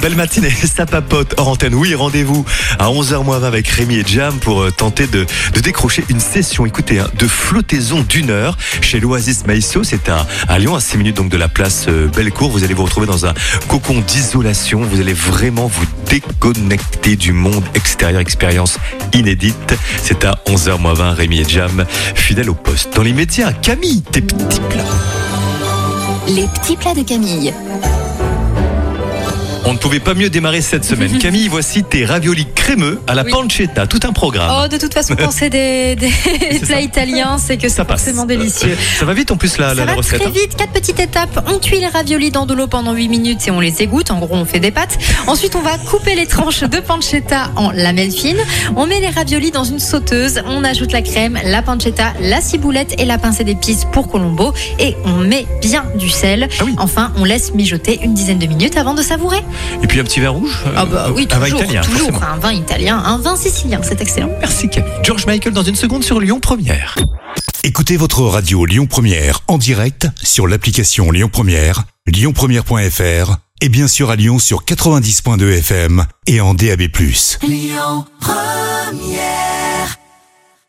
belle matinée, ça papote hors antenne. Oui, rendez-vous à 11h20 avec Rémi et Jam pour euh, tenter de, de décrocher une session, écoutez, hein, de flottaison d'une heure chez l'Oasis Maïso. C'est à, à Lyon, à 6 minutes donc de la place euh, Bellecour. Vous allez vous retrouver dans un cocon d'isolation. Vous allez vraiment vous déconnecter du monde extérieur, expérience inédite. C'est à 11h20, Rémi et Jam, fidèle au poste. Dans les médias, Camille, tes petits plats. Les petits plats de Camille. On ne pouvait pas mieux démarrer cette semaine. Camille, voici tes raviolis crémeux à la Oui. pancetta, tout un programme. Oh, de toute façon, quand c'est des, des plats italiens, c'est que c'est Ça passe. forcément délicieux. Ça va vite en plus la, Ça la va recette. très hein. vite, quatre petites étapes. On cuit les raviolis dans de l'eau pendant 8 minutes et on les égoutte. En gros, on fait des pâtes. Ensuite, on va couper les tranches de pancetta en lamelles fines. On met les raviolis dans une sauteuse. On ajoute la crème, la pancetta, la ciboulette et la pincée d'épices pour Colombo. Et on met bien du sel. Ah oui. Enfin, on laisse mijoter une dizaine de minutes avant de savourer. Et puis un petit verre rouge. euh, Ah bah oui, un vin toujours, italien, toujours. forcément. Un vin italien, un vin sicilien, c'est excellent. Merci Camille. George Michael dans une seconde sur Lyon Première. Écoutez votre radio Lyon Première en direct sur l'application Lyon Première, lyonpremière.fr et bien sûr à Lyon sur 90.2 FM et en DAB+.